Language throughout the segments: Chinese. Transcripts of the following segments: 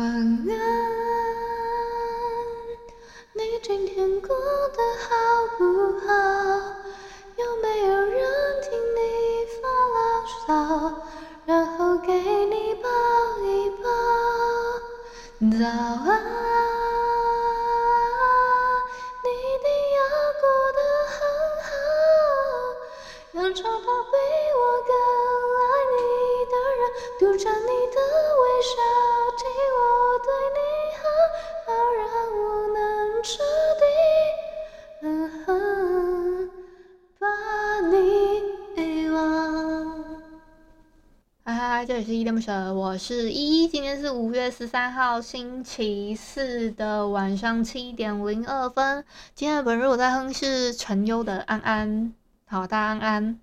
晚安，你今天过得好里是依依恋不舍，我是依依。今天是五月十三号星期四的晚上七点零二分。今天的本日我在哼是陈优的安安，好，大安安。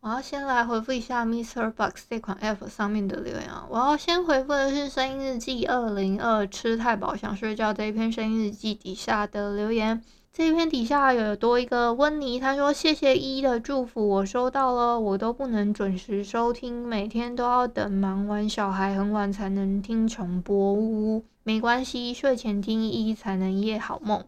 我要先来回复一下 MixerBox 这款 App 上面的留言啊。我要先回复的是声音日记二零二吃太饱想睡觉这一篇声音日记底下的留言。这篇底下有多一个温妮，他说谢谢依依的祝福，我收到了，我都不能准时收听，每天都要等忙完小孩很晚才能听重播，呜呜，没关系，睡前听依依才能夜好梦。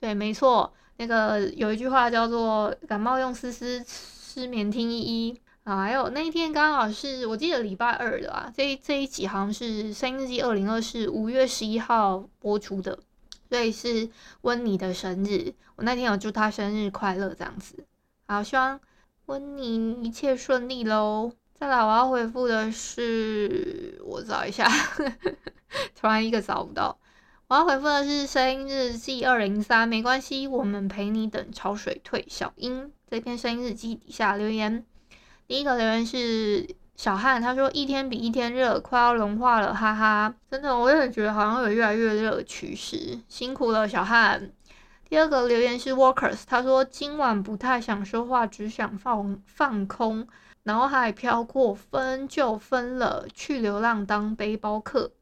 对，没错，那个有一句话叫做感冒用丝丝，失眠听依依啊。还有那一天刚好是我记得礼拜二的啊，这一这一集好像是声音日记二零二四五月十一号播出的。所以是温妮的生日，我那天有祝她生日快乐，这样子。好，希望温妮一切顺利喽。再来，我要回复的是，我找一下，突然一个找不到。我要回复的是声音日记二零三，没关系，我们陪你等潮水退。小英这篇声音日记底下留言，第一个留言是。小汉他说一天比一天热，快要融化了，哈哈！真的，我也觉得好像有越来越热的趋势，辛苦了，小汉。第二个留言是 Workers，他说今晚不太想说话，只想放放空，脑海飘过分就分了，去流浪当背包客。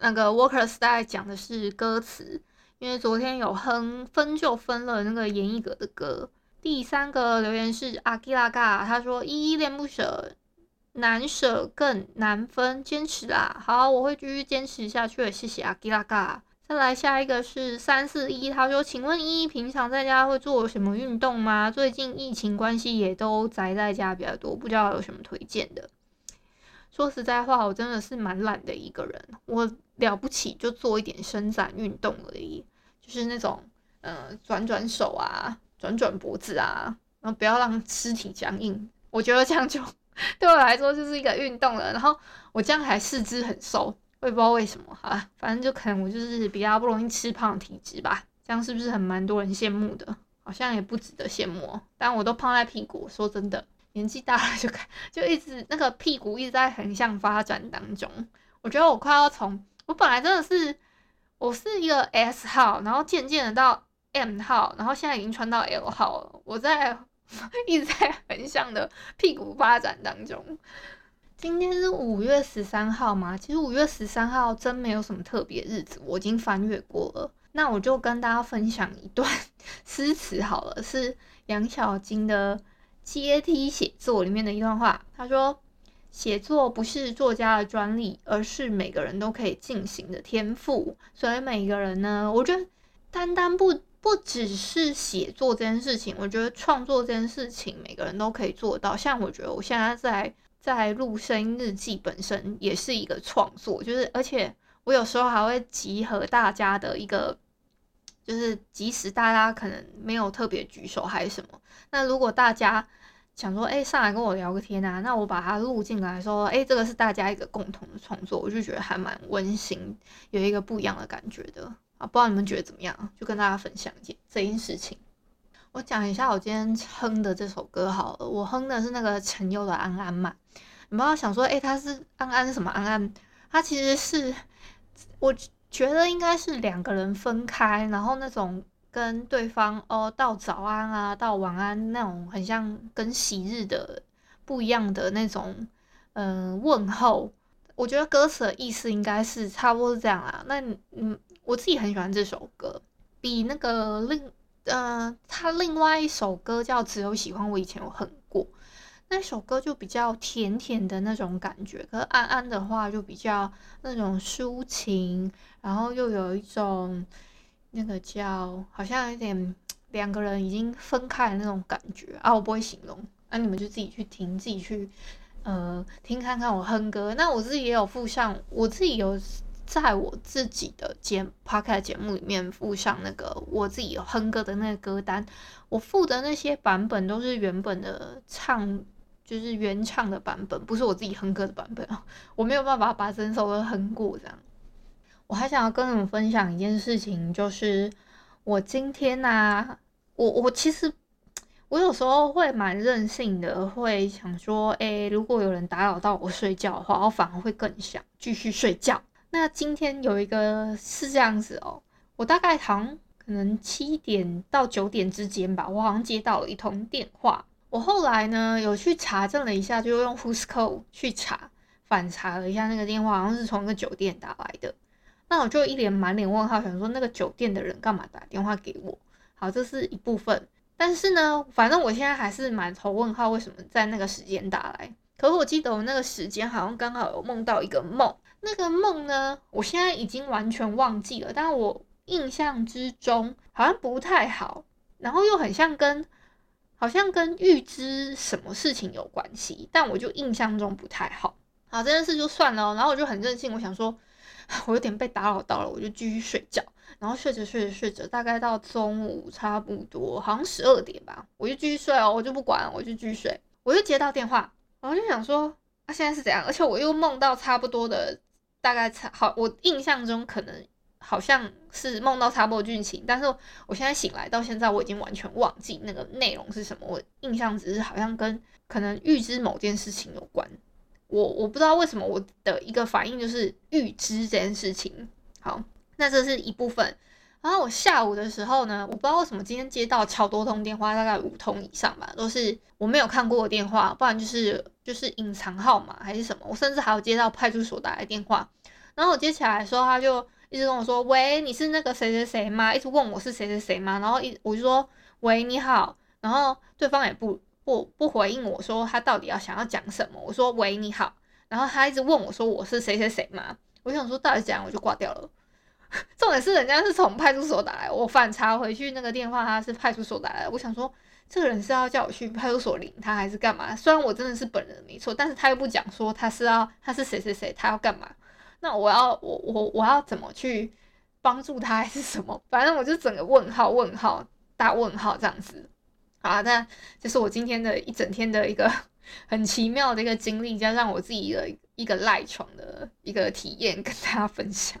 那个 Workers 大概讲的是歌词，因为昨天有哼分就分了那个严艺格的歌。第三个留言是阿基拉嘎，他说依依恋不舍。难舍更难分，坚持啦！好，我会继续坚持下去。谢谢阿基拉嘎。再来下一个是三四一，他说：“请问依依平常在家会做什么运动吗？最近疫情关系也都宅在家比较多，不知道有什么推荐的。”说实在话，我真的是蛮懒的一个人。我了不起就做一点伸展运动而已，就是那种呃转转手啊，转转脖子啊，然后不要让肢体僵硬。我觉得这样就。对我来说就是一个运动了，然后我这样还四肢很瘦，我也不知道为什么哈，反正就可能我就是比较不容易吃胖体质吧，这样是不是很蛮多人羡慕的？好像也不值得羡慕，但我都胖在屁股，说真的，年纪大了就看就一直那个屁股一直在横向发展当中，我觉得我快要从我本来真的是我是一个 S 号，然后渐渐的到 M 号，然后现在已经穿到 L 号了，我在。一直在横向的屁股发展当中。今天是五月十三号嘛？其实五月十三号真没有什么特别日子，我已经翻阅过了。那我就跟大家分享一段 诗词好了，是杨小金的《阶梯写作》里面的一段话。他说：“写作不是作家的专利，而是每个人都可以进行的天赋。所以每个人呢，我觉得单单不。”不只是写作这件事情，我觉得创作这件事情每个人都可以做到。像我觉得我现在在在录声音日记本身也是一个创作，就是而且我有时候还会集合大家的一个，就是即使大家可能没有特别举手还是什么，那如果大家想说，哎，上来跟我聊个天啊，那我把它录进来说，哎，这个是大家一个共同的创作，我就觉得还蛮温馨，有一个不一样的感觉的。啊，不知道你们觉得怎么样？就跟大家分享一件这件事情。我讲一下我今天哼的这首歌好了，我哼的是那个陈优的《安安》嘛。你不要想说，诶、他是安安什么安安？他其实是我觉得应该是两个人分开，然后那种跟对方哦道早安啊，道晚安那种，很像跟昔日的不一样的那种嗯、问候。我觉得歌词的意思应该是差不多是这样啊。那嗯，我自己很喜欢这首歌，比那个另呃他另外一首歌叫《只有喜欢我以前有恨过》。那首歌就比较甜甜的那种感觉，可是安安的话就比较那种抒情，然后又有一种那个叫好像有点两个人已经分开的那种感觉啊，我不会形容，那、你们就自己去听，自己去呃听看看我哼歌。那我自己也有附上，我自己有在我自己的节 podcast 节目里面附上那个我自己哼歌的那个歌单，我附的那些版本都是原本的唱。就是原唱的版本，不是我自己哼歌的版本啊，我没有办法把整首歌哼过这样。我还想要跟你们分享一件事情，就是我今天啊，我我其实我有时候会蛮任性的，会想说，诶，如果有人打扰到我睡觉的话，我反而会更想继续睡觉。那今天有一个是这样子哦，我大概好像可能七点到九点之间吧，我好像接到了一通电话。我后来呢有去查证了一下，就用 Who's Call 去查，反查了一下那个电话，好像是从一个酒店打来的。那我就一脸满脸问号，想说那个酒店的人干嘛打电话给我？好，这是一部分。但是呢，反正我现在还是满头问号，为什么在那个时间打来？可是我记得我那个时间好像刚好有梦到一个梦，那个梦呢，我现在已经完全忘记了，但我印象之中好像不太好，然后又很像跟。好像跟预知什么事情有关系，但我就印象中不太好。好，这件事就算了。然后我就很任性，我想说，我有点被打扰到了，我就继续睡觉。然后睡着睡着睡着，大概到中午差不多，好像十二点吧，我就继续睡哦，我就不管，我就继续睡。我就接到电话，然后就想说，啊，现在是怎样？而且我又梦到差不多的，大概差好，我印象中可能。好像是梦到差不多剧情，但是我现在醒来到现在，我已经完全忘记那个内容是什么。我印象只是好像跟可能预知某件事情有关。我我不知道为什么我的一个反应就是预知这件事情。好，那这是一部分。然后我下午的时候呢，我不知道为什么今天接到超多通电话，大概五通以上吧，都是我没有看过的电话，不然就是就是隐藏号码还是什么。我甚至还有接到派出所打来电话，然后我接起来的时候，他就。一直跟我说：“喂，你是那个谁谁谁吗？”一直问我是谁谁谁吗？然后一我就说：“喂，你好。”然后对方也不不不回应我说他到底要想要讲什么。我说：“喂，你好。”然后他一直问我说：“我是谁谁谁吗？”我想说到底怎样，我就挂掉了。重点是人家是从派出所打来，我反查回去那个电话，他是派出所打来。我想说这个人是要叫我去派出所领他还是干嘛？虽然我真的是本人没错，但是他又不讲说他是要他是谁谁谁，他要干嘛？那我要我我我要怎么去帮助他还是什么？反正我就整个问号问号大问号这样子。好，那这是我今天的一整天的一个很奇妙的一个经历，加上我自己的一个赖床的一个体验，跟大家分享。